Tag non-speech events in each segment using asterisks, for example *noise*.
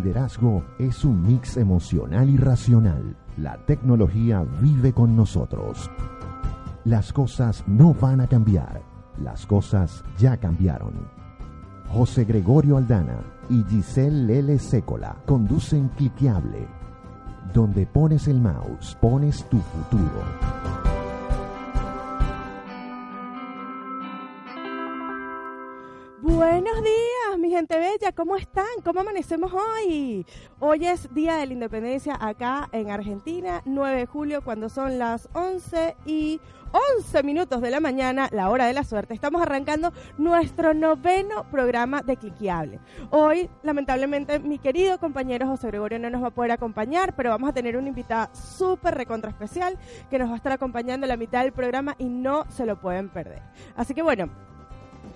Liderazgo es un mix emocional y racional. La tecnología vive con nosotros. Las cosas no van a cambiar. Las cosas ya cambiaron. José Gregorio Aldana y Giselle Lele Sécola conducen Cliqueable. Donde pones el mouse, pones tu futuro. Buenos días, mi gente bella, ¿cómo están? ¿Cómo amanecemos hoy? Hoy es Día de la Independencia acá en Argentina, 9 de julio, cuando son las 11 y 11 minutos de la mañana, la hora de la suerte. Estamos arrancando nuestro noveno programa de Cliqueable. Hoy, lamentablemente, mi querido compañero José Gregorio no nos va a poder acompañar, pero vamos a tener una invitada súper recontra especial que nos va a estar acompañando la mitad del programa y no se lo pueden perder. Así que bueno,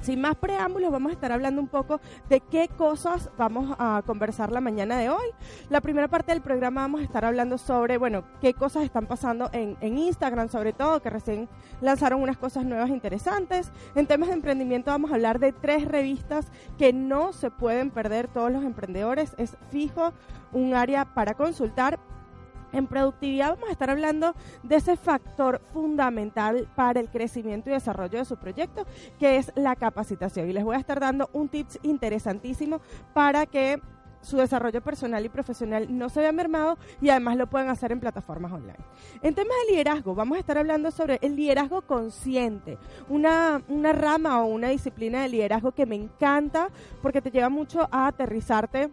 sin más preámbulos, vamos a estar hablando un poco de qué cosas vamos a conversar la mañana de hoy. La primera parte del programa vamos a estar hablando sobre, bueno, qué cosas están pasando en, Instagram, sobre todo, que recién lanzaron unas cosas nuevas interesantes. En temas de emprendimiento vamos a hablar de tres revistas que no se pueden perder todos los emprendedores. Es fijo un área para consultar. En productividad vamos a estar hablando de ese factor fundamental para el crecimiento y desarrollo de su proyecto, que es la capacitación. Y les voy a estar dando un tips interesantísimo para que su desarrollo personal y profesional no se vea mermado y además lo pueden hacer en plataformas online. En temas de liderazgo, vamos a estar hablando sobre el liderazgo consciente, una, una rama o una disciplina de liderazgo que me encanta porque te lleva mucho a aterrizarte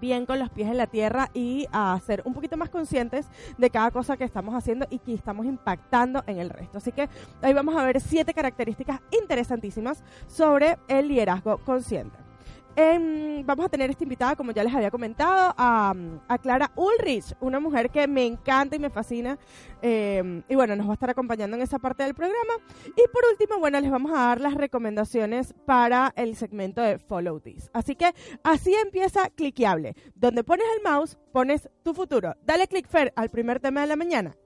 bien con los pies en la tierra y a ser un poquito más conscientes de cada cosa que estamos haciendo y que estamos impactando en el resto. Así que ahí vamos a ver siete características interesantísimas sobre el liderazgo consciente. Em, vamos a tener esta invitada, como ya les había comentado, a, Clara Ulrich, una mujer que me encanta y me fascina. em, y bueno, nos va a estar acompañando en esa parte del programa. Y por último, bueno, les vamos a dar las recomendaciones para el segmento de Follow This. Así que así empieza Cliqueable. Donde pones el mouse, pones tu futuro. Dale click Fer al primer tema de la mañana.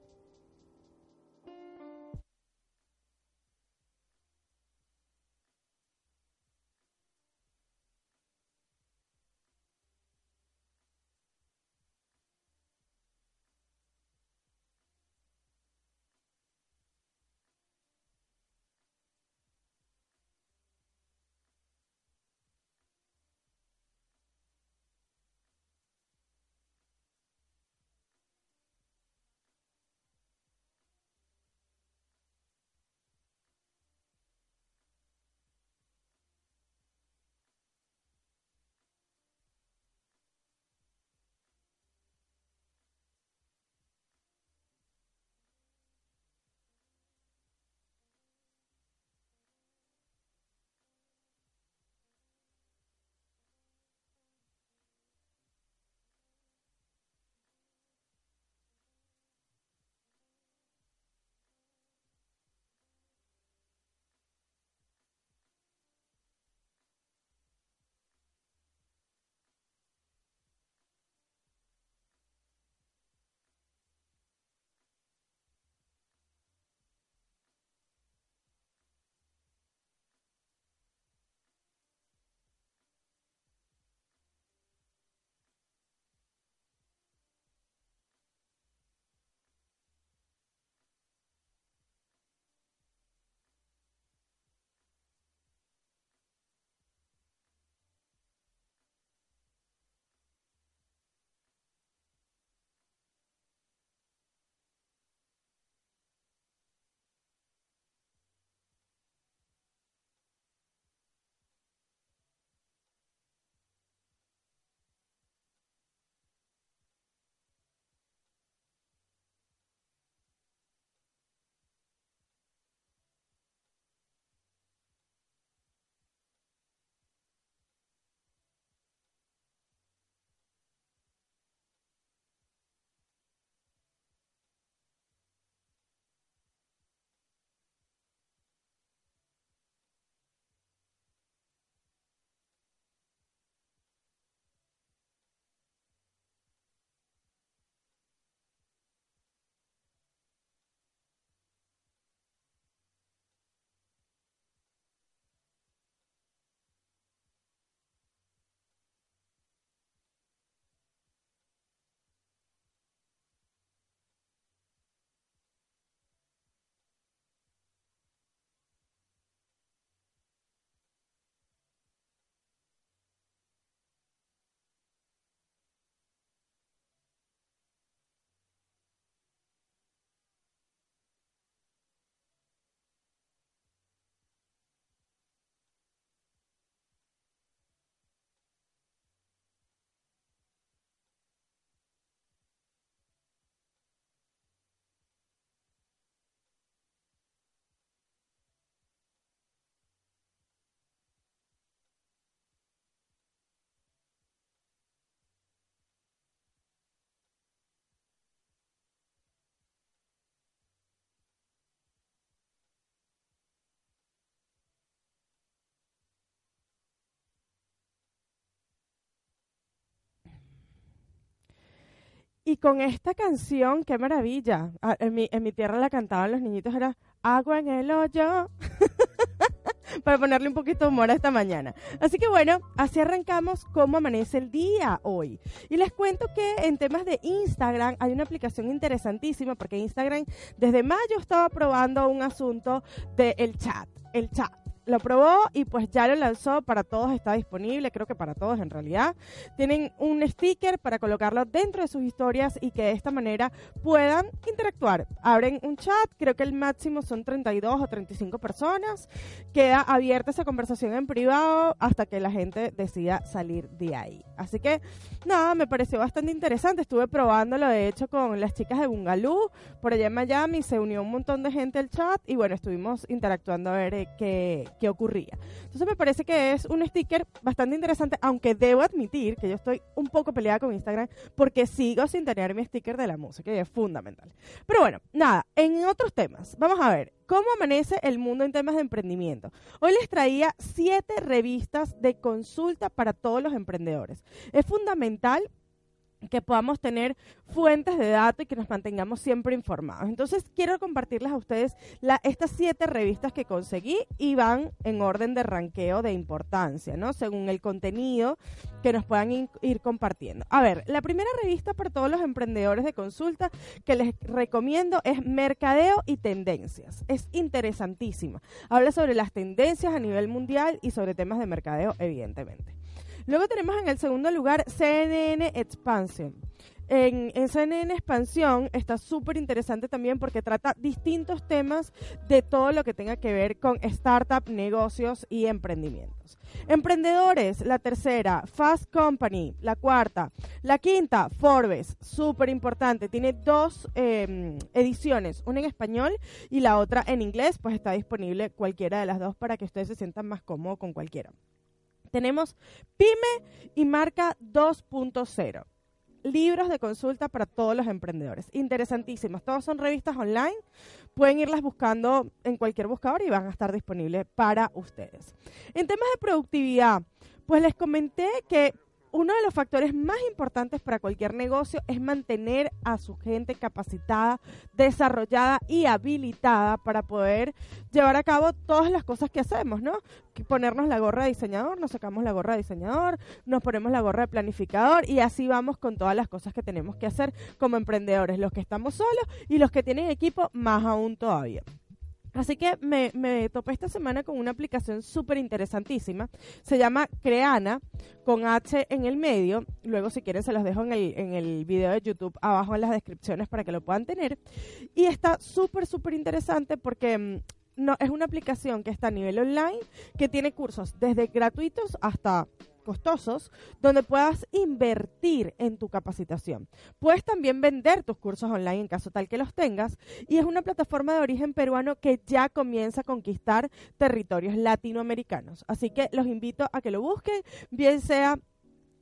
Y con esta canción, qué maravilla. En mi, en mi tierra la cantaban los niñitos, era agua en el hoyo. *laughs* Para ponerle un poquito de humor a esta mañana. Así que bueno, así arrancamos cómo amanece el día hoy. Y les cuento que en temas de Instagram hay una aplicación interesantísima porque Instagram desde mayo estaba probando un asunto del chat. El chat lo probó y pues ya lo lanzó para todos, está disponible, creo que para todos en realidad. Tienen un sticker para colocarlo dentro de sus historias y que de esta manera puedan interactuar. Abren un chat, creo que el máximo son 32 o 35 personas. Queda abierta esa conversación en privado hasta que la gente decida salir de ahí. Así que nada, me pareció bastante interesante. Estuve probándolo de hecho con las chicas de Bungalú por allá en Miami. Se unió un montón de gente al chat y bueno, estuvimos interactuando a ver eh, qué, qué ocurría. Entonces me parece que es un sticker bastante interesante, aunque debo admitir que yo estoy un poco peleada con Instagram porque sigo sin tener mi sticker de la música y es fundamental. Pero bueno, nada, en otros temas, vamos a ver. ¿Cómo amanece el mundo en temas de emprendimiento? Hoy les traía siete revistas de consulta para todos los emprendedores. Es fundamental que podamos tener fuentes de datos y que nos mantengamos siempre informados. Entonces, quiero compartirles a ustedes la, estas siete revistas que conseguí y van en orden de ranqueo de importancia, ¿no? Según el contenido que nos puedan ir compartiendo. A ver, la primera revista para todos los emprendedores de consulta que les recomiendo es Mercadeo y Tendencias. Es interesantísima. Habla sobre las tendencias a nivel mundial y sobre temas de mercadeo, evidentemente. Luego tenemos en el segundo lugar CNN Expansion. En, en CNN Expansión está súper interesante también porque trata distintos temas de todo lo que tenga que ver con startup, negocios y emprendimientos. Emprendedores, la tercera, Fast Company, la cuarta, la quinta, Forbes, súper importante, tiene dos eh, ediciones, una en español y la otra en inglés, pues está disponible cualquiera de las dos para que ustedes se sientan más cómodos con cualquiera. Tenemos Pyme y Marca 2.0 libros de consulta para todos los emprendedores. Interesantísimas. Todos son revistas online. Pueden irlas buscando en cualquier buscador y van a estar disponibles para ustedes. En temas de productividad, pues les comenté que uno de los factores más importantes para cualquier negocio es mantener a su gente capacitada, desarrollada y habilitada para poder llevar a cabo todas las cosas que hacemos, ¿no? Ponernos la gorra de diseñador, nos sacamos la gorra de diseñador, nos ponemos la gorra de planificador y así vamos con todas las cosas que tenemos que hacer como emprendedores, los que estamos solos y los que tienen equipo más aún todavía. Así que me, topé esta semana con una aplicación súper interesantísima. Se llama Creana, con H en el medio. Luego, si quieren, se los dejo en el, en el video de YouTube abajo en las descripciones para que lo puedan tener. Y está súper, súper interesante porque mm, no, es una aplicación que está a nivel online, que tiene cursos desde gratuitos hasta costosos, donde puedas invertir en tu capacitación. Puedes también vender tus cursos online en caso tal que los tengas y es una plataforma de origen peruano que ya comienza a conquistar territorios latinoamericanos. Así que los invito a que lo busquen, bien sea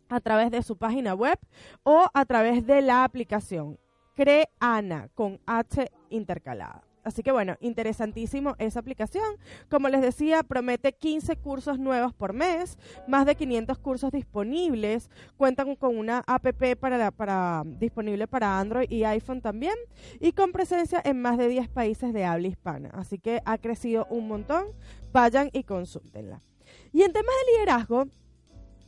a través de su página web o a través de la aplicación Creana con H intercalada. Así que bueno, interesantísimo esa aplicación. Como les decía, promete 15 cursos nuevos por mes, más de 500 cursos disponibles. Cuentan con una app para, disponible para Android y iPhone también. Y con presencia en más de 10 países de habla hispana. Así que ha crecido un montón. Vayan y consúltenla. Y en temas de liderazgo,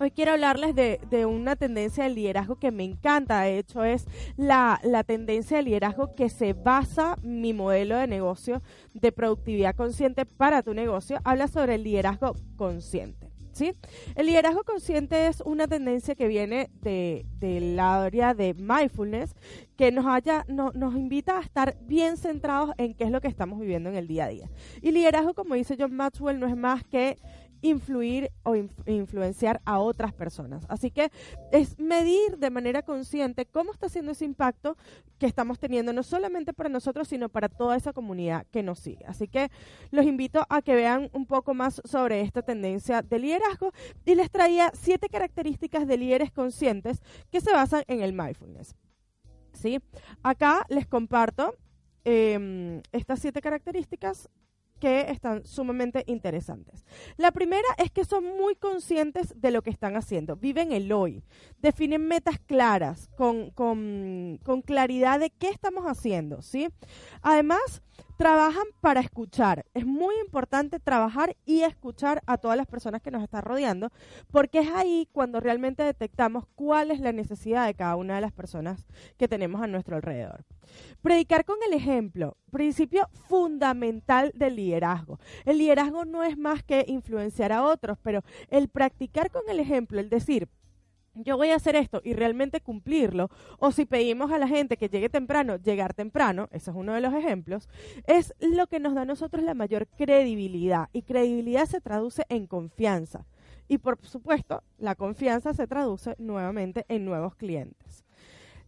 Hoy quiero hablarles de, de una tendencia de liderazgo que me encanta. De hecho, es la, la tendencia de liderazgo que se basa mi modelo de negocio de productividad consciente para tu negocio. Habla sobre el liderazgo consciente. ¿Sí? El liderazgo consciente es una tendencia que viene de, del área de mindfulness que nos, haya, no- nos invita a estar bien centrados en qué es lo que estamos viviendo en el día a día. Y liderazgo, como dice John Maxwell, no es más que influir o inf- influenciar a otras personas. Así que es medir de manera consciente cómo está siendo ese impacto que estamos teniendo, no solamente para nosotros, sino para toda esa comunidad que nos sigue. Así que los invito a que vean un poco más sobre esta tendencia de liderazgo y les traía siete características de líderes conscientes que se basan en el mindfulness. ¿Sí? Acá les comparto em, estas siete características que están sumamente interesantes. La primera es que son muy conscientes de lo que están haciendo, viven el hoy, definen metas claras, con, con, claridad de qué estamos haciendo, ¿sí? Además, trabajan para escuchar. Es muy importante trabajar y escuchar a todas las personas que nos están rodeando, porque es ahí cuando realmente detectamos cuál es la necesidad de cada una de las personas que tenemos a nuestro alrededor. Predicar con el ejemplo, principio fundamental del liderazgo. El liderazgo no es más que influenciar a otros, pero el practicar con el ejemplo, el decir, yo voy a hacer esto y realmente cumplirlo, o si pedimos a la gente que llegue temprano, llegar temprano, ese es uno de los ejemplos, es lo que nos da a nosotros la mayor credibilidad. Y credibilidad se traduce en confianza. Y por supuesto, la confianza se traduce nuevamente en nuevos clientes.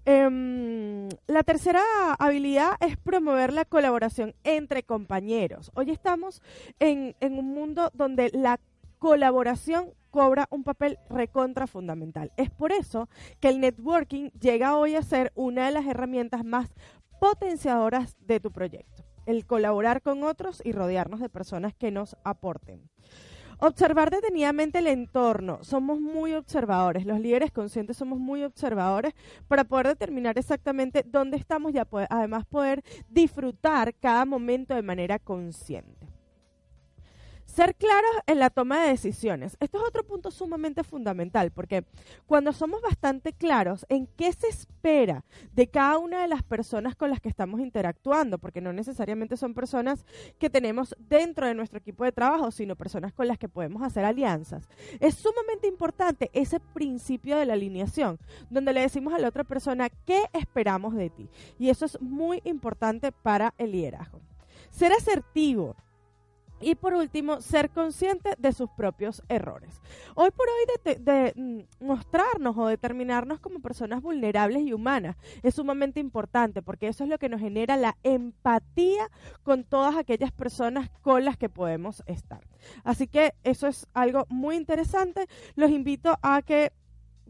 Em, la tercera habilidad es promover la colaboración entre compañeros. Hoy estamos en, en un mundo donde la colaboración cobra un papel recontra fundamental. Es por eso que el networking llega hoy a ser una de las herramientas más potenciadoras de tu proyecto. El colaborar con otros y rodearnos de personas que nos aporten. Observar detenidamente el entorno. Somos muy observadores. Los líderes conscientes somos muy observadores para poder determinar exactamente dónde estamos y además poder disfrutar cada momento de manera consciente. Ser claros en la toma de decisiones. Esto es otro punto sumamente fundamental, porque cuando somos bastante claros en qué se espera de cada una de las personas con las que estamos interactuando, porque no necesariamente son personas que tenemos dentro de nuestro equipo de trabajo, sino personas con las que podemos hacer alianzas, es sumamente importante ese principio de la alineación, donde le decimos a la otra persona qué esperamos de ti. Y eso es muy importante para el liderazgo. Ser asertivo y por último, ser consciente de sus propios errores. Hoy por hoy de, mm, mostrarnos o determinarnos como personas vulnerables y humanas es sumamente importante porque eso es lo que nos genera la empatía con todas aquellas personas con las que podemos estar. Así que eso es algo muy interesante. Los invito a que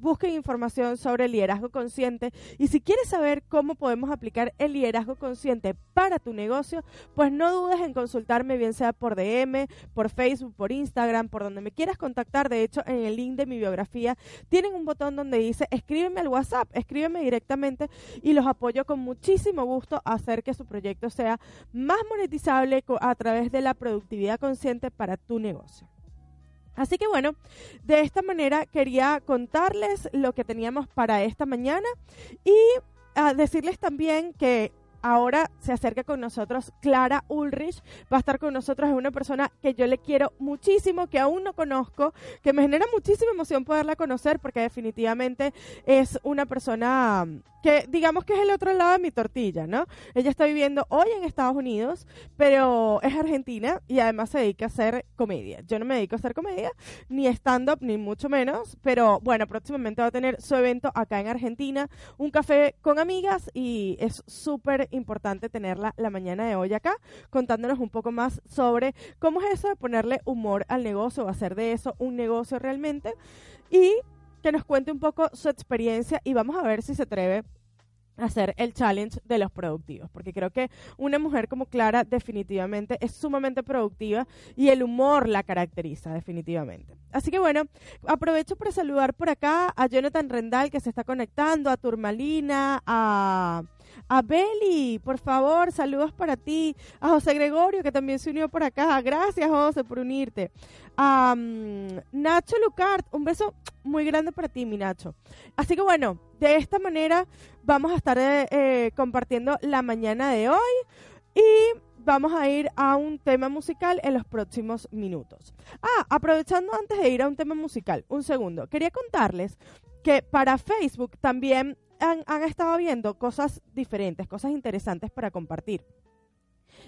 busquen información sobre el liderazgo consciente y si quieres saber cómo podemos aplicar el liderazgo consciente para tu negocio, pues no dudes en consultarme bien sea por DM, por Facebook, por Instagram, por donde me quieras contactar. De hecho, en el link de mi biografía tienen un botón donde dice escríbeme al WhatsApp, escríbeme directamente y los apoyo con muchísimo gusto a hacer que su proyecto sea más monetizable a través de la productividad consciente para tu negocio. Así que bueno, de esta manera quería contarles lo que teníamos para esta mañana y ah, decirles también que ahora se acerca con nosotros Clara Ulrich. Va a estar con nosotros, es una persona que yo le quiero muchísimo, que aún no conozco, que me genera muchísima emoción poderla conocer porque definitivamente es una persona que digamos que es el otro lado de mi tortilla, ¿no? Ella está viviendo hoy en Estados Unidos, pero es argentina y además se dedica a hacer comedia. Yo no me dedico a hacer comedia, ni stand-up, ni mucho menos, pero bueno, próximamente va a tener su evento acá en Argentina, un café con amigas y es súper importante tenerla la mañana de hoy acá, contándonos un poco más sobre cómo es eso de ponerle humor al negocio hacer de eso un negocio realmente. Y que nos cuente un poco su experiencia y vamos a ver si se atreve hacer el challenge de los productivos, porque creo que una mujer como Clara definitivamente es sumamente productiva y el humor la caracteriza definitivamente. Así que bueno, aprovecho para saludar por acá a Jonathan Rendal que se está conectando, a Turmalina, a a Beli, por favor, saludos para ti. A José Gregorio, que también se unió por acá. Gracias, José, por unirte. A Nacho Lucart, un beso muy grande para ti, mi Nacho. Así que bueno, de esta manera vamos a estar eh, eh, compartiendo la mañana de hoy y vamos a ir a un tema musical en los próximos minutos. Ah, aprovechando antes de ir a un tema musical, un segundo, quería contarles que para Facebook también han, estado viendo cosas diferentes, cosas interesantes para compartir.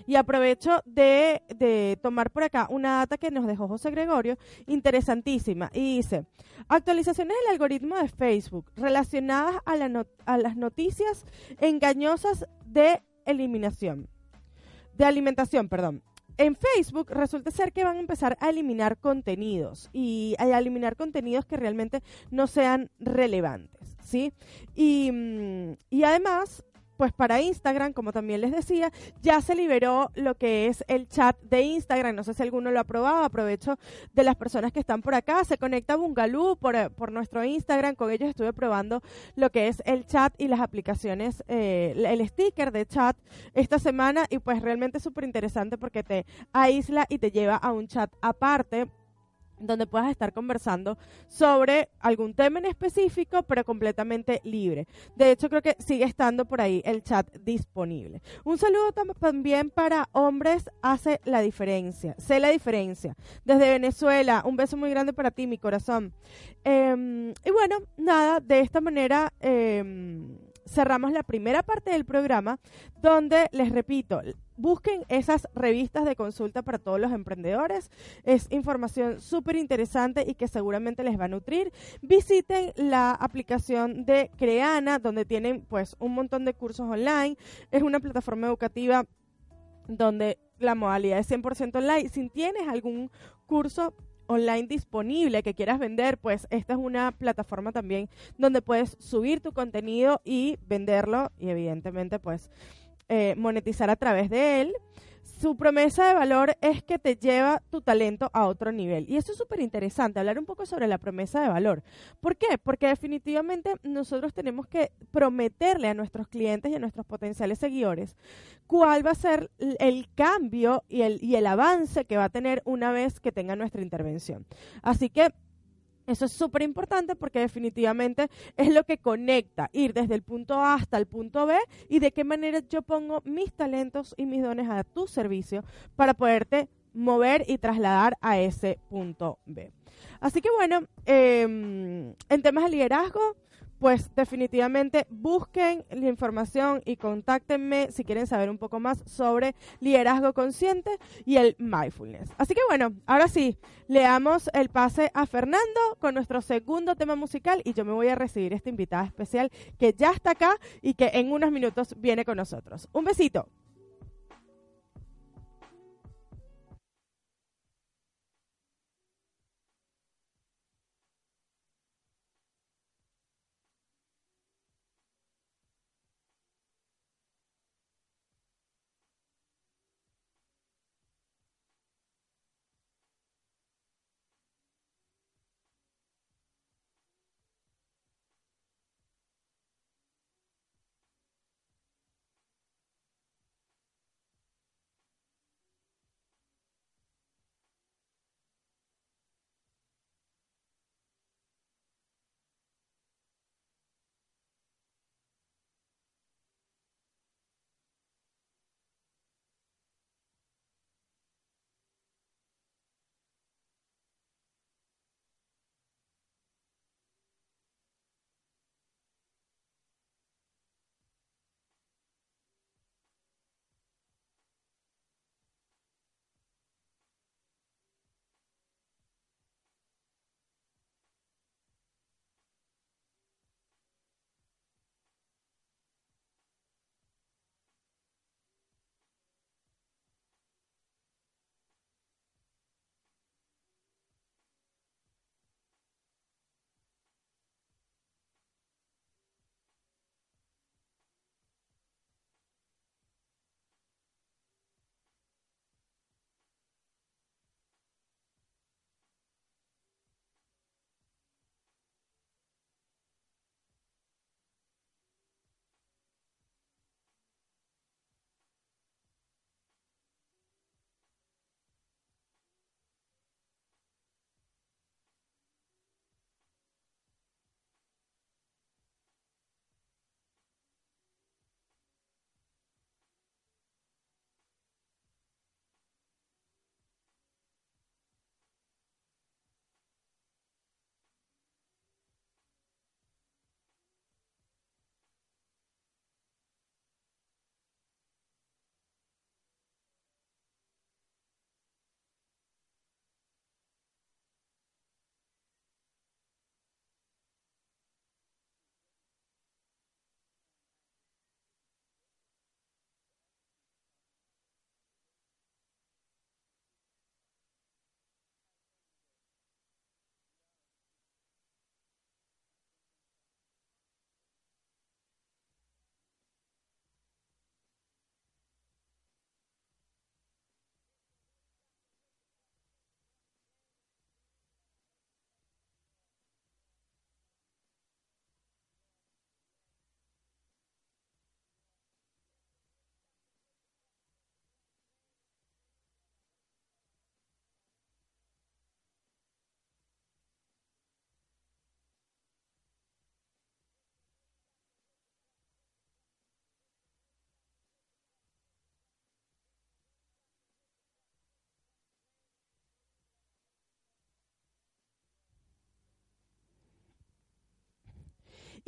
Y aprovecho de, de, tomar por acá una data que nos dejó José Gregorio, interesantísima. Y dice, actualizaciones del algoritmo de Facebook relacionadas a, la a las noticias engañosas de eliminación. De alimentación, perdón. En Facebook resulta ser que van a empezar a eliminar contenidos y a eliminar contenidos que realmente no sean relevantes. ¿Sí? Y, mm, y además pues para Instagram, como también les decía, ya se liberó lo que es el chat de Instagram. No sé si alguno lo ha probado. Aprovecho de las personas que están por acá. Se conecta Bungalú por, por nuestro Instagram. Con ellos estuve probando lo que es el chat y las aplicaciones, eh, el sticker de chat esta semana. Y pues realmente súper interesante porque te aísla y te lleva a un chat aparte donde puedas estar conversando sobre algún tema en específico, pero completamente libre. De hecho, creo que sigue estando por ahí el chat disponible. Un saludo también para hombres hace la diferencia. Sé la diferencia. Desde Venezuela, un beso muy grande para ti, mi corazón. Em, y bueno, nada, de esta manera... Em, cerramos la primera parte del programa donde les repito, busquen esas revistas de consulta para todos los emprendedores. Es información súper interesante y que seguramente les va a nutrir. Visiten la aplicación de Creana, donde tienen pues un montón de cursos online. Es una plataforma educativa donde la modalidad es 100% online. Si tienes algún curso online disponible que quieras vender, pues esta es una plataforma también donde puedes subir tu contenido y venderlo y evidentemente pues eh, monetizar a través de él. Su promesa de valor es que te lleva tu talento a otro nivel. Y eso es súper interesante, hablar un poco sobre la promesa de valor. ¿Por qué? Porque definitivamente nosotros tenemos que prometerle a nuestros clientes y a nuestros potenciales seguidores cuál va a ser el cambio y el, y el avance que va a tener una vez que tenga nuestra intervención. Así que eso es súper importante porque definitivamente es lo que conecta ir desde el punto A hasta el punto B y de qué manera yo pongo mis talentos y mis dones a tu servicio para poderte mover y trasladar a ese punto B. Así que bueno, em, en temas de liderazgo, pues definitivamente busquen la información y contáctenme si quieren saber un poco más sobre liderazgo consciente y el mindfulness. Así que bueno, ahora sí, le damos el pase a Fernando con nuestro segundo tema musical y yo me voy a recibir esta invitada especial que ya está acá y que en unos minutos viene con nosotros. Un besito.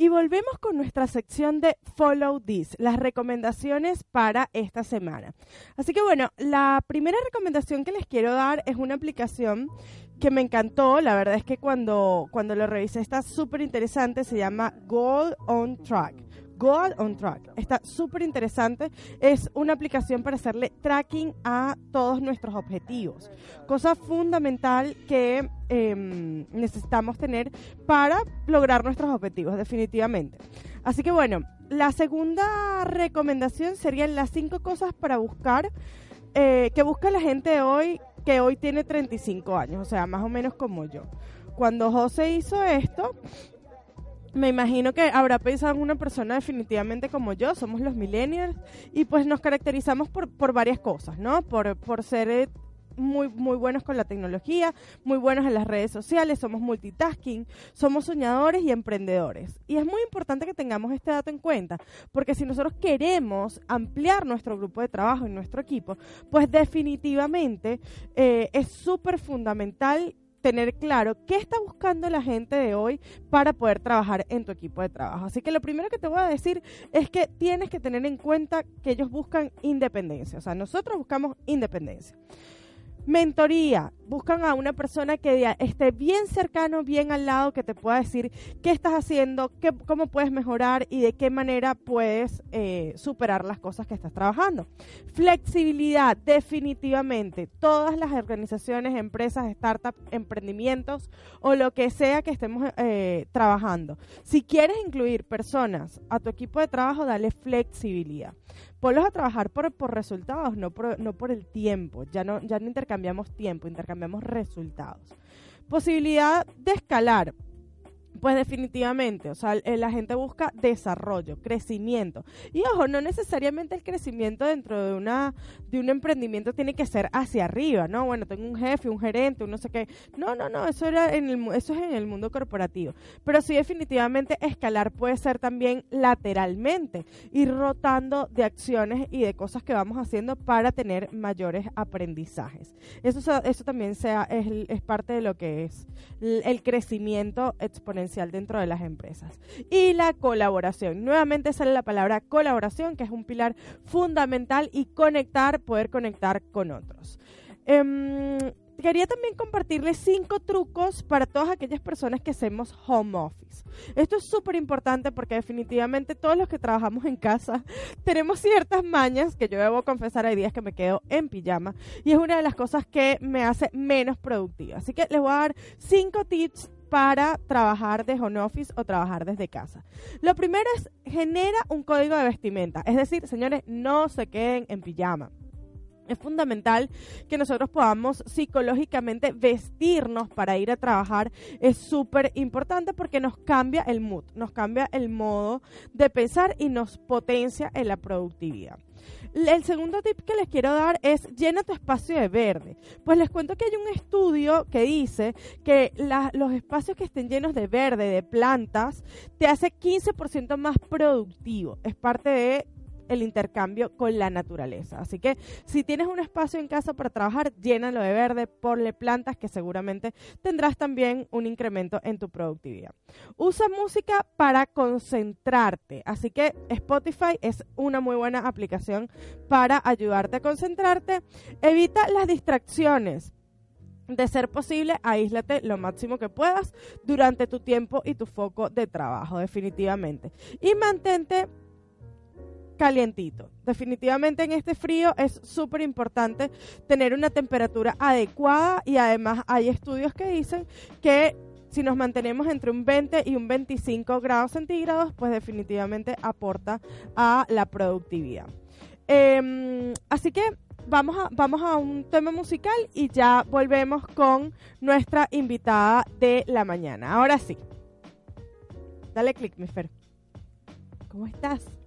Y volvemos con nuestra sección de Follow This, las recomendaciones para esta semana. Así que bueno, la primera recomendación que les quiero dar es una aplicación que me encantó, la verdad es que cuando, cuando lo revisé está súper interesante, se llama Goal on Track. Goal on Track. Está súper interesante. Es una aplicación para hacerle tracking a todos nuestros objetivos. Cosa fundamental que em, necesitamos tener para lograr nuestros objetivos, definitivamente. Así que bueno, la segunda recomendación serían las cinco cosas para buscar eh, que busca la gente hoy que hoy tiene 35 años, o sea, más o menos como yo. Cuando José hizo esto, me imagino que habrá pensado en una persona definitivamente como yo, somos los millennials, y pues nos caracterizamos por, por varias cosas, ¿no? Por, por ser eh, muy, muy buenos con la tecnología, muy buenos en las redes sociales, somos multitasking, somos soñadores y emprendedores. Y es muy importante que tengamos este dato en cuenta, porque si nosotros queremos ampliar nuestro grupo de trabajo y nuestro equipo, pues definitivamente eh, es súper fundamental tener claro qué está buscando la gente de hoy para poder trabajar en tu equipo de trabajo. Así que lo primero que te voy a decir es que tienes que tener en cuenta que ellos buscan independencia. O sea, nosotros buscamos independencia. Mentoría. Buscan a una persona que esté bien cercano, bien al lado, que te pueda decir qué estás haciendo, qué, cómo puedes mejorar y de qué manera puedes eh, superar las cosas que estás trabajando. Flexibilidad, definitivamente. Todas las organizaciones, empresas, startups, emprendimientos o lo que sea que estemos eh, trabajando. Si quieres incluir personas a tu equipo de trabajo, dale flexibilidad ponlos a trabajar por, resultados, no por, el tiempo. Ya no, intercambiamos tiempo, resultados. Posibilidad de escalar. Pues definitivamente, o sea, la gente busca desarrollo, crecimiento. Y ojo, no necesariamente el crecimiento dentro de una de un emprendimiento tiene que ser hacia arriba, ¿no? Bueno, tengo un jefe, un gerente, un no sé qué. No, no, no, eso era en el, eso es en el mundo corporativo. Pero sí definitivamente escalar puede ser también lateralmente, ir rotando de acciones y de cosas que vamos haciendo para tener mayores aprendizajes. Eso eso también sea es, es parte de lo que es el crecimiento exponencial dentro de las empresas. Y la colaboración. Nuevamente sale la palabra colaboración, que es un pilar fundamental y conectar, poder conectar con otros. Em, quería también compartirles cinco trucos para todas aquellas personas que hacemos home office. Esto es súper importante porque definitivamente todos los que trabajamos en casa *laughs* tenemos ciertas mañas que yo debo confesar hay días que me quedo en pijama y es una de las cosas que me hace menos productiva. Así que les voy a dar cinco tips para trabajar de home office o trabajar desde casa. Lo primero es genera un código de vestimenta, es decir, señores, no se queden en pijama. Es fundamental que nosotros podamos psicológicamente vestirnos para ir a trabajar. Es súper importante porque nos cambia el mood, nos cambia el modo de pensar y nos potencia en la productividad. El segundo tip que les quiero dar es llena tu espacio de verde. Pues les cuento que hay un estudio que dice que los espacios que estén llenos de verde, de plantas, te hace 15% más productivo. Es parte de el intercambio con la naturaleza. Así que si tienes un espacio en casa para trabajar, llénalo de verde, ponle plantas que seguramente tendrás también un incremento en tu productividad. Usa música para concentrarte. Así que Spotify es una muy buena aplicación para ayudarte a concentrarte. Evita las distracciones de ser posible, aíslate lo máximo que puedas durante tu tiempo y tu foco de trabajo, definitivamente. Y mantente calientito. Definitivamente en este frío es súper importante tener una temperatura adecuada y además hay estudios que dicen que si nos mantenemos entre un 20 y un 25 grados centígrados, pues definitivamente aporta a la productividad. Em, así que vamos a, vamos a un tema musical y ya volvemos con nuestra invitada de la mañana. Ahora sí. Dale click, mi Fer. ¿Cómo estás?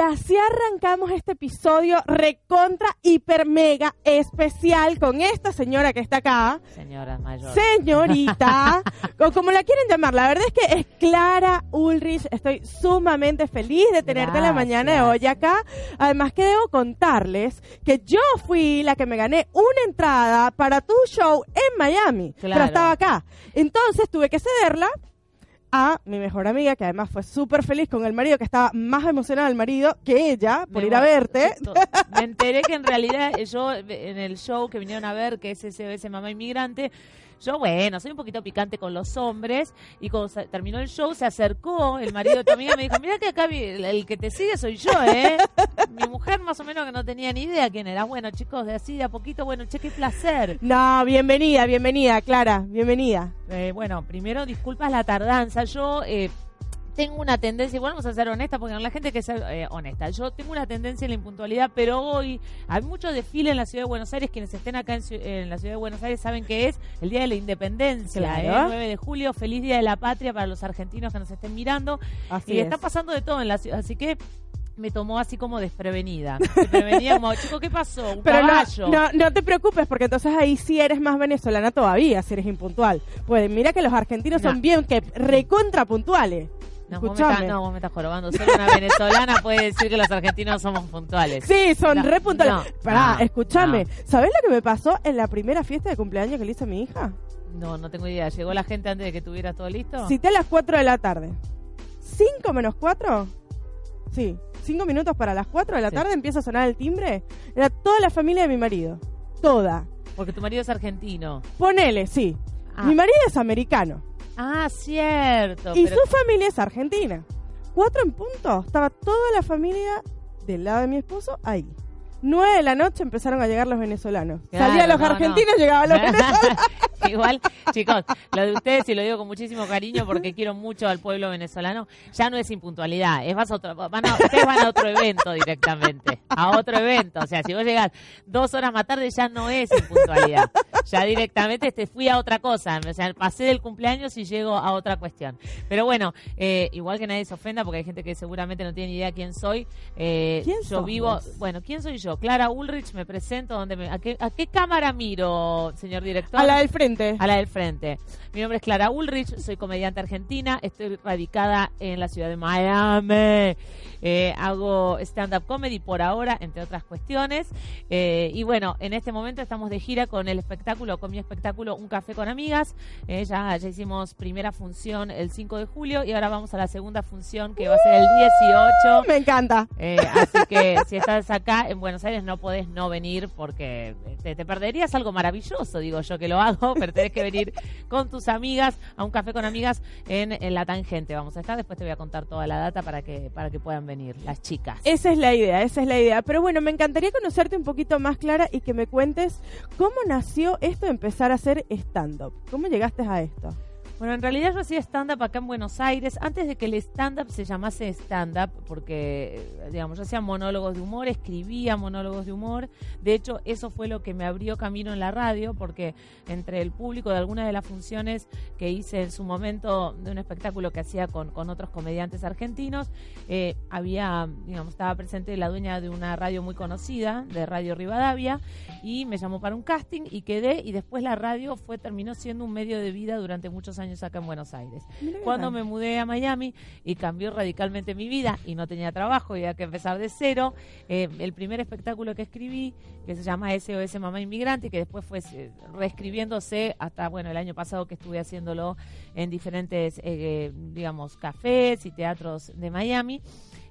Así arrancamos este episodio recontra, hiper, mega especial con esta señora que está acá. Señora mayor. Señorita, *laughs* o como la quieren llamar, la verdad es que es Clara Ulrich. Estoy sumamente feliz de tenerte en la mañana de hoy acá. Además que debo contarles que yo fui la que me gané una entrada para tu show en Miami, pero Claro. estaba acá. Entonces tuve que cederla a mi mejor amiga, que además fue súper feliz con el marido, que estaba más emocionada el marido que ella por Me ir a verte. Me enteré que en realidad yo en el show que vinieron a ver, que es SOS Mamá Inmigrante, yo, bueno, soy un poquito picante con los hombres y cuando se- terminó el show se acercó el marido de tu amiga y me dijo, mira que acá el, el que te sigue soy yo, ¿eh? Mi mujer más o menos que no tenía ni idea quién era. Bueno, chicos, de así, de a poquito, bueno, che, qué placer. No, bienvenida, bienvenida, Clara, bienvenida. Eh, bueno, primero disculpas la tardanza. Yo eh, tengo una tendencia, igual vamos a ser honestas, porque la gente que ser eh, honesta. Yo tengo una tendencia en la impuntualidad, pero hoy hay mucho desfile en la ciudad de Buenos Aires. Quienes estén acá en, en la ciudad de Buenos Aires saben que es el Día de la Independencia, Claro. ¿eh? 9 de julio. Feliz Día de la Patria para los argentinos que nos estén mirando. Así y es. está pasando de todo en la ciudad, así que me tomó así como desprevenida. Desprevenida como, chico, ¿qué pasó? Un Pero no, caballo. no, no te preocupes, porque entonces ahí sí eres más venezolana todavía, si eres impuntual. Pues mira que los argentinos No. son bien que recontra puntuales. No, vos me Escuchame. no, vos me estás jorobando. Solo una venezolana puede decir que los argentinos somos puntuales. Sí, son No, re puntuales. no, Pará, no, escúchame. ¿Sabés lo que me pasó en la primera fiesta de cumpleaños que le hice a mi hija? No, no tengo idea. ¿Llegó la gente antes de que tuvieras todo listo? Cité a las 4 de la tarde. ¿5 menos 4? Sí, 5 minutos para las 4 de la Sí. tarde empieza a sonar el timbre. Era toda la familia de mi marido. Toda. Porque tu marido es argentino. Ponele, sí. Ah. Mi marido es americano. Ah, cierto. Y pero- su familia es argentina. Cuatro en punto. Estaba toda la familia del lado de mi esposo ahí. Nueve de la noche empezaron a llegar los venezolanos. Claro, Salían los no, no. argentinos, llegaban los *laughs* venezolanos. Igual, chicos, lo de ustedes, y lo digo con muchísimo cariño porque quiero mucho al pueblo venezolano, ya no es impuntualidad, es vas a otro, van a, ustedes van a otro evento directamente, a otro evento. O sea, si vos llegás dos horas más tarde ya no es impuntualidad, ya directamente te fui a otra cosa, o sea, pasé del cumpleaños y llego a otra cuestión. Pero bueno, eh, igual que nadie se ofenda porque hay gente que seguramente no tiene ni idea quién soy. eh, ¿Quién yo sos vivo, vos? bueno, ¿quién soy yo? Clara Ulrich, me presento, ¿dónde me, a, qué, ¿a qué cámara miro, señor director? A la del frente. A la del frente. Mi nombre es Clara Ulrich, soy comediante argentina, estoy radicada en la ciudad de Miami. Eh, hago stand-up comedy por ahora, entre otras cuestiones. Eh, y bueno, en este momento estamos de gira con el espectáculo, con mi espectáculo Un Café con Amigas. Eh, ya, ya hicimos primera función el 5 de julio y ahora vamos a la segunda función que va a ser el 18. Me encanta. Así que si estás acá en Buenos Aires no podés no venir porque te, te perderías algo maravilloso, digo yo que lo hago, *laughs* pero tenés que venir con tus amigas a un café con amigas en, en La Tangente. Vamos a estar, después te voy a contar toda la data para que, para que puedan venir las chicas. Esa es la idea, esa es la idea. Pero bueno, me encantaría conocerte un poquito más, Clara, y que me cuentes cómo nació esto de empezar a hacer stand-up. ¿Cómo llegaste a esto? Bueno, en realidad yo hacía stand-up acá en Buenos Aires antes de que el stand-up se llamase stand-up, porque, eh, digamos, yo hacía monólogos de humor, escribía monólogos de humor. De hecho, eso fue lo que me abrió camino en la radio, porque entre el público de algunas de las funciones que hice en su momento de un espectáculo que hacía con, con otros comediantes argentinos, eh, había, digamos, estaba presente la dueña de una radio muy conocida, de Radio Rivadavia, y me llamó para un casting y quedé, y después la radio fue terminó siendo un medio de vida durante muchos años acá en Buenos Aires. Mira Cuando me mudé a Miami y cambió radicalmente mi vida y no tenía trabajo y había que empezar de cero, eh, el primer espectáculo que escribí, que se llama SOS Mamá Inmigrante, que después fue eh, reescribiéndose hasta, bueno, el año pasado que estuve haciéndolo en diferentes, eh, digamos, cafés y teatros de Miami.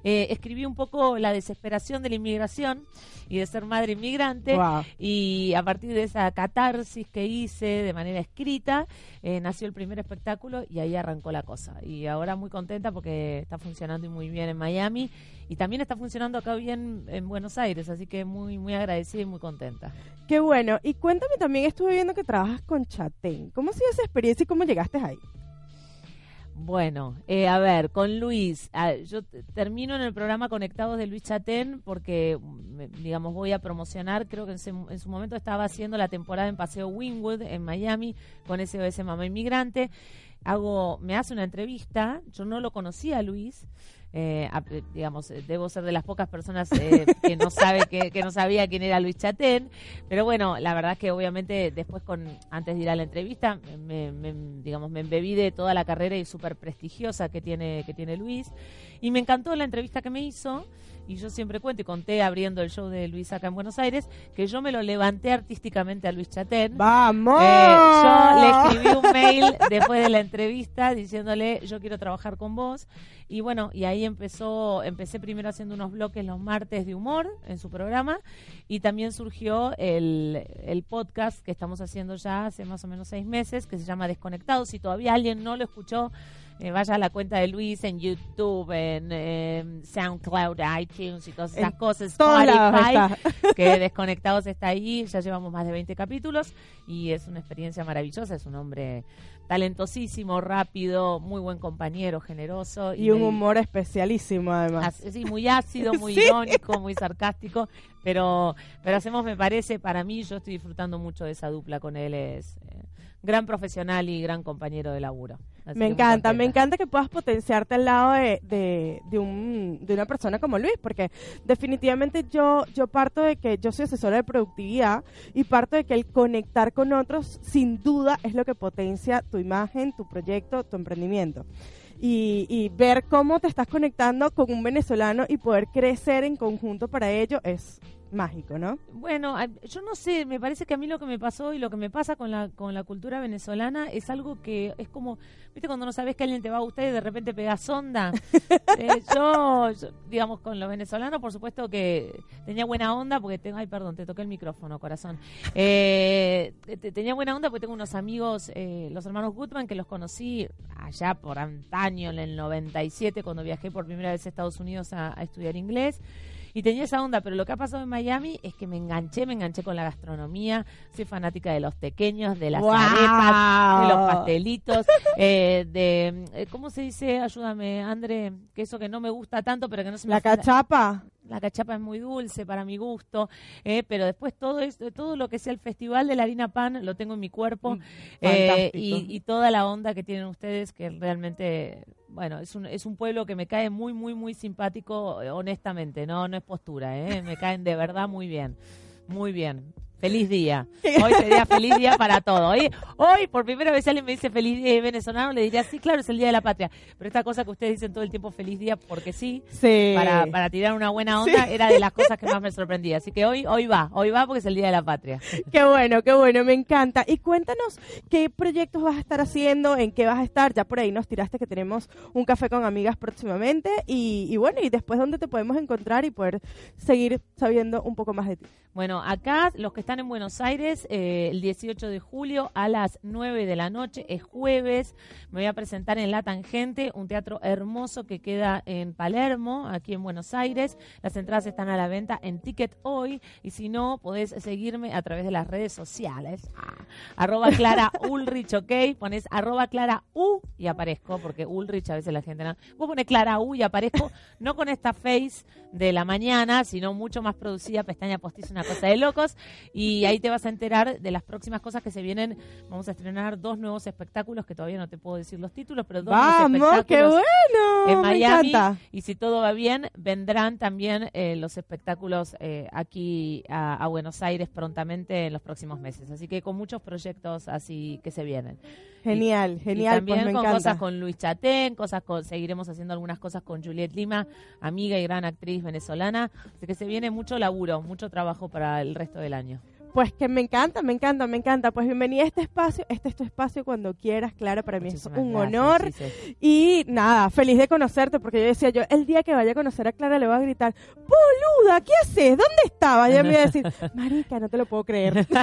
Eh, escribí un poco la desesperación de la inmigración y de ser madre inmigrante. Y a partir de esa catarsis que hice de manera escrita, eh, nació el primer espectáculo y ahí arrancó la cosa. Y ahora muy contenta porque está funcionando y muy bien en Miami y también está funcionando acá bien en Buenos Aires, así que muy muy agradecida y muy contenta. Qué bueno. Y cuéntame también, estuve viendo que trabajas con Chatén. ¿Cómo ha sido esa experiencia y cómo llegaste ahí? Bueno, eh, a ver, con Luis, ah, yo termino en el programa Conectados de Luis Chatén porque, digamos, voy a promocionar, creo que en, ese- en su momento estaba haciendo la temporada en Paseo Wingwood en Miami con SOS Mamá Inmigrante. Hago, me hace una entrevista, yo no lo conocía Luis, eh, eh, digamos, eh, debo ser de las pocas personas eh, *laughs* que no sabe que, que no sabía quién era Luis Chatén, pero bueno, la verdad es que obviamente después con antes de ir a la entrevista, me, me- digamos, me embebí de toda la carrera y súper prestigiosa que tiene que tiene Luis y me encantó la entrevista que me hizo. Y yo siempre cuento y conté abriendo el show de Luis acá en Buenos Aires que yo me lo levanté artísticamente a Luis Chatén. ¡Vamos! Eh, yo le escribí un mail después de la entrevista diciéndole yo quiero trabajar con vos y bueno y ahí empezó empecé primero haciendo unos bloques los martes de humor en su programa y también surgió el, el podcast que estamos haciendo ya hace más o menos seis meses que se llama Desconectados si todavía alguien no lo escuchó eh, vaya a la cuenta de Luis en YouTube, en eh, SoundCloud, iTunes y todas esas En cosas. Spotify, *laughs* que Desconectados está ahí, ya llevamos más de 20 capítulos y es una experiencia maravillosa, es un hombre talentosísimo, rápido, muy buen compañero, generoso. Y un humor especialísimo, además. sí, muy ácido, *laughs* muy Sí. irónico, muy sarcástico, pero, pero hacemos, me parece, para mí, yo estoy disfrutando mucho de esa dupla con él, es gran profesional y gran compañero de laburo. Así Me encanta, me encanta que puedas potenciarte al lado de, de, de un, de una persona como Luis, porque definitivamente yo, yo parto de que yo soy asesora de productividad y parto de que el conectar con otros, sin duda, es lo que potencia tu imagen, tu proyecto, tu emprendimiento. Y, y ver cómo te estás conectando con un venezolano y poder crecer en conjunto para ello es mágico, ¿no? Bueno, yo no sé, me parece que a mí lo que me pasó y lo que me pasa con la, con la cultura venezolana es algo que es como, viste, cuando no sabes que alguien te va a gustar y de repente pegas onda. *laughs* Eh, yo, yo, digamos, con los venezolanos, por supuesto que tenía buena onda, porque tengo, ay, perdón, te toqué el micrófono, corazón. Eh, te- te- tenía buena onda porque tengo unos amigos, eh, los hermanos Goodman, que los conocí allá por antaño, en el 97, cuando viajé por primera vez a Estados Unidos a- a estudiar inglés. Y tenía esa onda, pero lo que ha pasado en Miami es que me enganché, me enganché con la gastronomía, soy fanática de los pequeños, de las arepas, de los pastelitos, *laughs* eh, de, eh, ¿cómo se dice? Ayúdame, André, que eso que no me gusta tanto, pero que no se me La cachapa. La cachapa es muy dulce para mi gusto, eh, pero después todo esto, todo lo que sea el festival de la harina pan lo tengo en mi cuerpo Mm, eh, y, y toda la onda que tienen ustedes que realmente, bueno, es un, es un pueblo que me cae muy, muy, muy simpático, honestamente, no, no es postura, eh, me caen de verdad muy bien, muy bien. Feliz día. Hoy sería feliz día para todo. Hoy, hoy, por primera vez, alguien me dice feliz día y venezolano, le diría, sí, claro, es el Día de la Patria. Pero esta cosa que ustedes dicen todo el tiempo, feliz día, porque sí, Sí. para, para tirar una buena onda era de las cosas que más me sorprendía. Así que hoy, hoy va, hoy va porque es el Día de la Patria. Qué bueno, qué bueno, me encanta. Y cuéntanos qué proyectos vas a estar haciendo, en qué vas a estar. Ya por ahí nos tiraste que tenemos un café con amigas próximamente. Y, y bueno, y después dónde te podemos encontrar y poder seguir sabiendo un poco más de ti. Bueno, acá los que están en Buenos Aires, eh, el 18 de julio a las 9 de la noche, es jueves, me voy a presentar en La Tangente, un teatro hermoso que queda en Palermo, aquí en Buenos Aires. Las entradas están a la venta en Ticket Hoy y si no, podés seguirme a través de las redes sociales. Ah, arroba *laughs* Clara Ulrich, ok, pones arroba Clara U y aparezco, porque Ulrich a veces la gente no. Vos pones Clara U y aparezco, no con esta face de la mañana, sino mucho más producida, pestaña postiza, una cosa de locos. Y ahí te vas a enterar de las próximas cosas que se vienen. Vamos a estrenar dos nuevos espectáculos, que todavía no te puedo decir los títulos, pero dos nuevos ¡Vamos! ¡Qué espectáculos bueno! en Miami y si todo va bien vendrán también eh, los espectáculos eh, aquí a, a Buenos Aires prontamente en los próximos meses así que con muchos proyectos así que se vienen Genial, y genial, también pues me con encanta. cosas con Luis Chatén cosas con seguiremos haciendo algunas cosas con Juliet Lima amiga y gran actriz venezolana así que se viene mucho laburo mucho trabajo para el resto del año Pues que me encanta, me encanta, me encanta. Pues bienvenida a este espacio. Este es tu espacio cuando quieras, Clara. Para mí es Muchísimas un gracias, honor. Y nada, feliz de conocerte, porque yo decía, yo el día que vaya a conocer a Clara le voy a gritar, boluda, ¿qué haces? ¿Dónde estaba? Y ella me iba a decir, *laughs* marica, no te lo puedo creer. *laughs*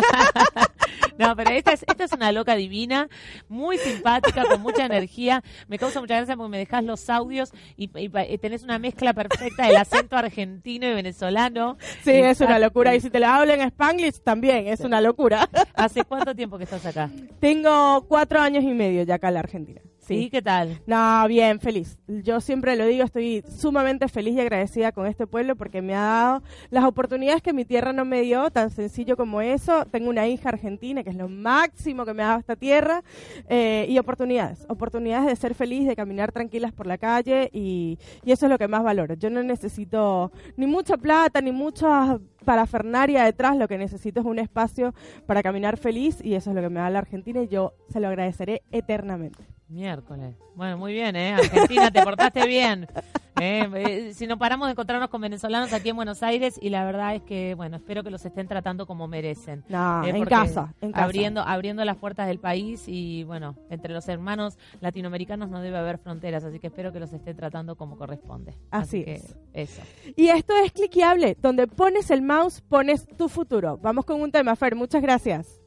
No, pero esta es, esta es una loca divina, muy simpática, con mucha energía. Me causa mucha gracia porque me dejas los audios y, y y tenés una mezcla perfecta del acento argentino y venezolano. Sí, es una locura. Y si te lo hablo en Spanglish, también es una locura. ¿Hace cuánto tiempo que estás acá? Tengo cuatro años y medio ya acá en la Argentina. ¿Sí? ¿Qué tal? No, bien, feliz. Yo siempre lo digo, estoy sumamente feliz y agradecida con este pueblo porque me ha dado las oportunidades que mi tierra no me dio, tan sencillo como eso. Tengo una hija argentina, que es lo máximo que me ha dado esta tierra, eh, y oportunidades, oportunidades de ser feliz, de caminar tranquilas por la calle, y, y eso es lo que más valoro. Yo no necesito ni mucha plata, ni mucha parafernaria detrás, lo que necesito es un espacio para caminar feliz, y eso es lo que me da la Argentina, y yo se lo agradeceré eternamente. Miércoles. Bueno, muy bien, ¿eh? Argentina, te portaste bien. ¿eh? Eh, si no paramos de encontrarnos con venezolanos aquí en Buenos Aires y la verdad es que, bueno, espero que los estén tratando como merecen. No, ¿eh? en casa, en casa. Abriendo, abriendo las puertas del país y, bueno, entre los hermanos latinoamericanos no debe haber fronteras, así que espero que los estén tratando como corresponde. Así que es. Eso. Y esto es cliqueable, donde pones el mouse, pones tu futuro. Vamos con un tema, Fer, muchas gracias.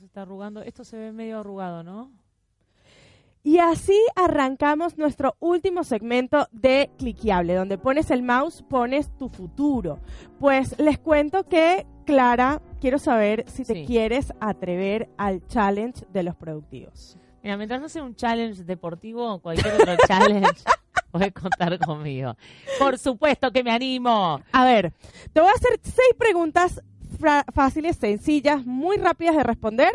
Se está arrugando. Esto se ve medio arrugado, ¿no? Y así arrancamos nuestro último segmento de Cliqueable, donde pones el mouse, pones tu futuro. Pues les cuento que, Clara, quiero saber si te Sí. quieres atrever al challenge de los productivos. Mira, mientras no sea un challenge deportivo o cualquier otro *laughs* challenge, puedes contar conmigo. Por supuesto que me animo. A ver, te voy a hacer seis preguntas fáciles, sencillas, muy rápidas de responder,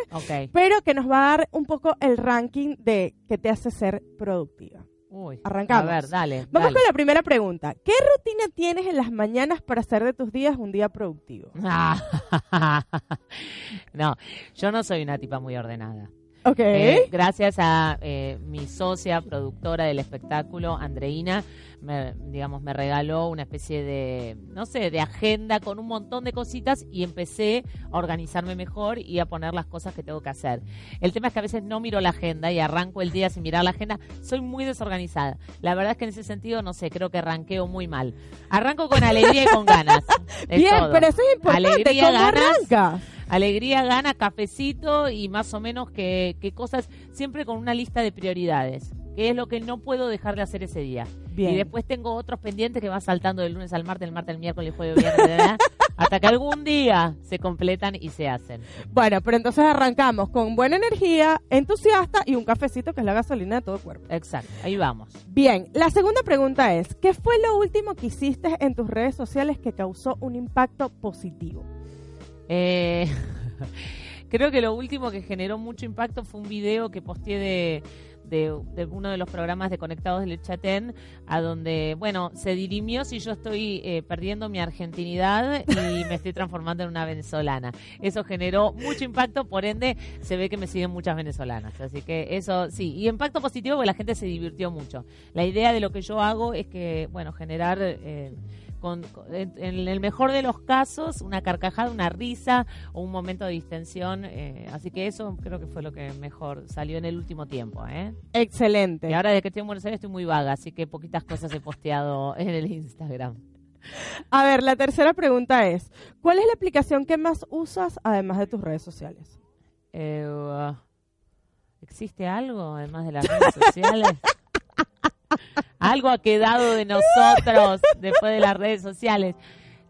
pero que nos va a dar un poco el ranking de que te hace ser productiva. Uy. Arrancamos. A ver, dale. Vamos dale. con la primera pregunta. ¿Qué rutina tienes en las mañanas para hacer de tus días un día productivo? *laughs* no, yo no soy una tipa muy ordenada. Ok. Eh, gracias a eh, mi socia productora del espectáculo, Andreina, me, digamos, me regaló una especie de, no sé, de agenda con un montón de cositas y empecé a organizarme mejor y a poner las cosas que tengo que hacer. El tema es que a veces no miro la agenda y arranco el día sin mirar la agenda. Soy muy desorganizada. La verdad es que en ese sentido, no sé, creo que arranqueo muy mal. Arranco con alegría y con ganas. *laughs* Bien, todo. pero eso es importante. Alegría, ¿Cómo ganas. Alegría gana cafecito y más o menos que, que cosas, siempre con una lista de prioridades, que es lo que no puedo dejar de hacer ese día. Bien. Y después tengo otros pendientes que van saltando del lunes al martes, el martes al miércoles, el jueves, viernes, ¿verdad? *laughs* hasta que algún día se completan y se hacen. Bueno, pero entonces arrancamos con buena energía, entusiasta y un cafecito que es la gasolina de todo cuerpo. Exacto, ahí vamos. Bien, la segunda pregunta es, ¿qué fue lo último que hiciste en tus redes sociales que causó un impacto positivo? Eh, *laughs* creo que lo último que generó mucho impacto fue un video que posteé de, de, uno de los programas de Conectados del Chatén, a donde, bueno, se dirimió si yo estoy eh, perdiendo mi argentinidad y me estoy transformando en una venezolana. Eso generó mucho impacto, por ende, se ve que me siguen muchas venezolanas. Así que eso sí, y impacto positivo porque la gente se divirtió mucho. La idea de lo que yo hago es que, bueno, generar... eh, con, con- en, en el mejor de los casos, una carcajada, una risa o un momento de distensión. eh, así que eso creo que fue lo que mejor salió en el último tiempo. ¿eh? Excelente. Y ahora desde que estoy en Buenos Aires estoy muy vaga, así que poquitas cosas he posteado *laughs* en el Instagram. A ver, la tercera pregunta es, ¿cuál es la aplicación que más usas además de tus redes sociales? Eh, uh, ¿Existe algo además de las redes *laughs* sociales? Algo ha quedado de nosotros después de las redes sociales.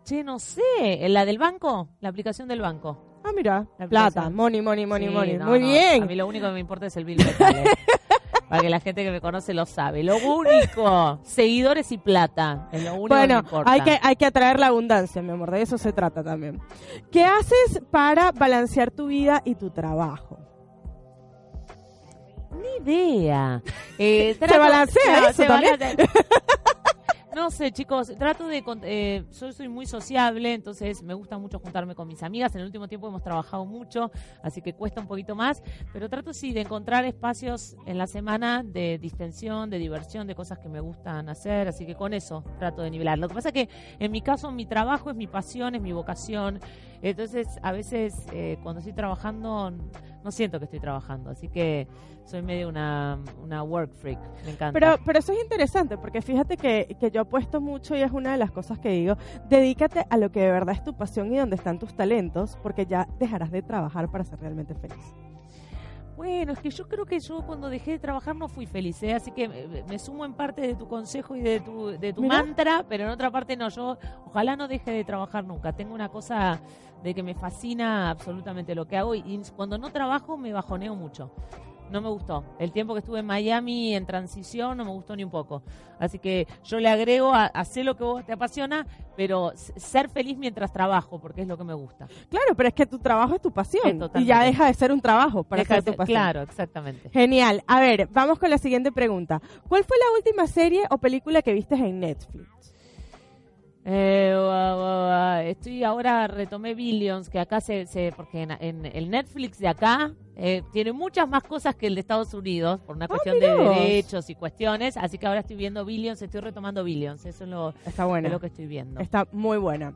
Che, no sé, ¿la del banco? La aplicación del banco. Ah, mira, La plata, money, money, money, Sí, money. no, Muy no, bien. A mí lo único que me importa es el bill. *laughs* Para que la gente que me conoce lo sabe. Lo único, seguidores y plata. Es lo único que me Bueno, importa. hay que, hay que atraer la abundancia, mi amor, de eso se trata también. ¿Qué haces para balancear tu vida y tu trabajo? Ni idea. Eh, *laughs* Se balancea eso se también. balancea. *laughs* No sé, chicos, trato de... Eh, yo soy muy sociable, entonces me gusta mucho juntarme con mis amigas. En el último tiempo hemos trabajado mucho, así que cuesta un poquito más. Pero trato, sí, de encontrar espacios en la semana de distensión, de diversión, de cosas que me gustan hacer. Así que con eso trato de nivelar. Lo que pasa es que en mi caso mi trabajo es mi pasión, es mi vocación. Entonces, a veces eh, cuando estoy trabajando no siento que estoy trabajando. Así que soy medio una, una work freak. Me encanta. Pero, pero eso es interesante, porque fíjate que, que yo apuesto mucho y es una de las cosas que digo, dedícate a lo que de verdad es tu pasión y donde están tus talentos, porque ya dejarás de trabajar para ser realmente feliz. Bueno, es que yo creo que yo cuando dejé de trabajar no fui feliz, ¿eh? así que me, me sumo en parte de tu consejo y de tu, de tu mantra, pero en otra parte no. Yo ojalá no deje de trabajar nunca. Tengo una cosa de que me fascina absolutamente lo que hago y, y cuando no trabajo me bajoneo mucho. No me gustó. El tiempo que estuve en Miami en transición no me gustó ni un poco. Así que yo le agrego a hacer lo que vos te apasiona, pero ser feliz mientras trabajo, porque es lo que me gusta. Claro, pero es que tu trabajo es tu pasión y ya deja de ser un trabajo para Deja ser tu ser- pasión. claro, exactamente. Genial. A ver, vamos con la siguiente pregunta. ¿Cuál fue la última serie o película que viste en Netflix? Eh, estoy ahora retomé Billions, que acá se, se porque en, en el Netflix de acá eh, tiene muchas más cosas que el de Estados Unidos por una cuestión de Ah, mirá vos. derechos y cuestiones, así que ahora estoy viendo Billions, estoy retomando Billions, eso es lo, Está es buena. lo que estoy viendo. Está muy buena.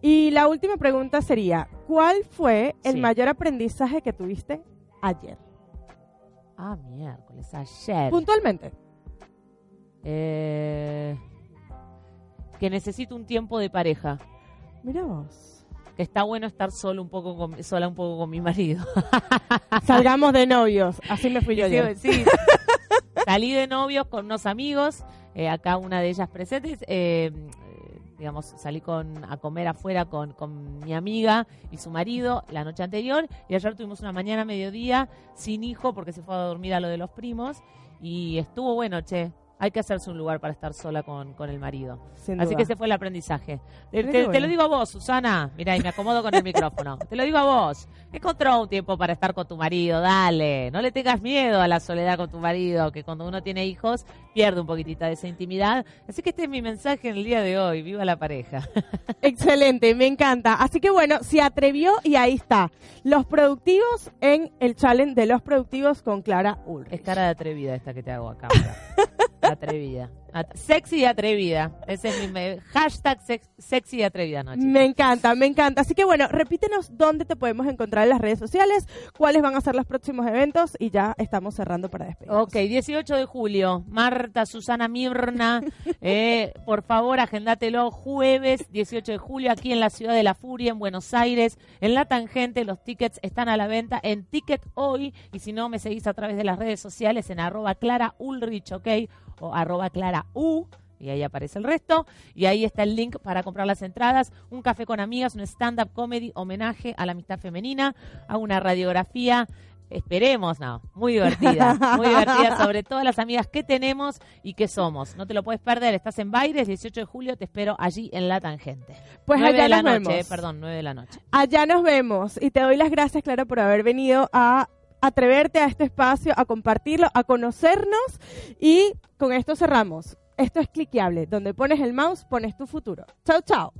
Y la última pregunta sería, ¿cuál fue el Sí. mayor aprendizaje que tuviste ayer? Ah, miércoles, ayer. Puntualmente. Eh, que necesito un tiempo de pareja. Mira vos. Que está bueno estar solo un poco con, sola un poco con mi marido. *laughs* Salgamos de novios. Así me fui yo Sí. Salí de novios con unos amigos, eh, acá una de ellas presentes, eh, digamos, salí con, a comer afuera con, con mi amiga y su marido la noche anterior y ayer tuvimos una mañana, mediodía, sin hijo porque se fue a dormir a lo de los primos y estuvo bueno, che. Hay que hacerse un lugar para estar sola con, con el marido. Sin Así duda. que ese fue el aprendizaje. Te, lo digo a vos, Susana. Mira, y me acomodo con el *laughs* micrófono. Te lo digo a vos. Encontró un tiempo para estar con tu marido, dale. No le tengas miedo a la soledad con tu marido, que cuando uno tiene hijos pierde un poquitito de esa intimidad. Así que este es mi mensaje en el día de hoy. Viva la pareja. *laughs* Excelente, me encanta. Así que bueno, se atrevió y ahí está. Los productivos en el challenge de los productivos con Clara Ulrich. Es cara de atrevida esta que te hago acá. *laughs* Atrevida. At- Sexy y atrevida. Ese es mi hashtag sex- sexy y atrevida noche. Me encanta, me encanta. Así que bueno, repítenos dónde te podemos encontrar en las redes sociales, cuáles van a ser los próximos eventos y ya estamos cerrando para despedir. Ok, 18 de julio, Marta, Susana Mirna, *laughs* eh, por favor, agéndatelo jueves 18 de julio aquí en la Ciudad de la Furia, en Buenos Aires, en La Tangente, los tickets están a la venta en Ticket Hoy y si no, me seguís a través de las redes sociales en arroba Clara Ulrich, ok, o arroba Clara U. Y ahí aparece el resto. Y ahí está el link para comprar las entradas. Un café con amigas, un stand-up comedy, homenaje a la amistad femenina. Hago una radiografía Esperemos, no, muy divertida, *laughs* muy divertida sobre todas las amigas que tenemos y que somos. No te lo puedes perder, estás en Baires, 18 de julio, te espero allí en La Tangente. Pues 9 allá de la nos noche, vemos. eh, perdón, 9 de la noche. Allá nos vemos y te doy las gracias, Clara, por haber venido a atreverte a este espacio, a compartirlo, a conocernos y con esto cerramos. Esto es cliqueable, donde pones el mouse, pones tu futuro. Chao, chao.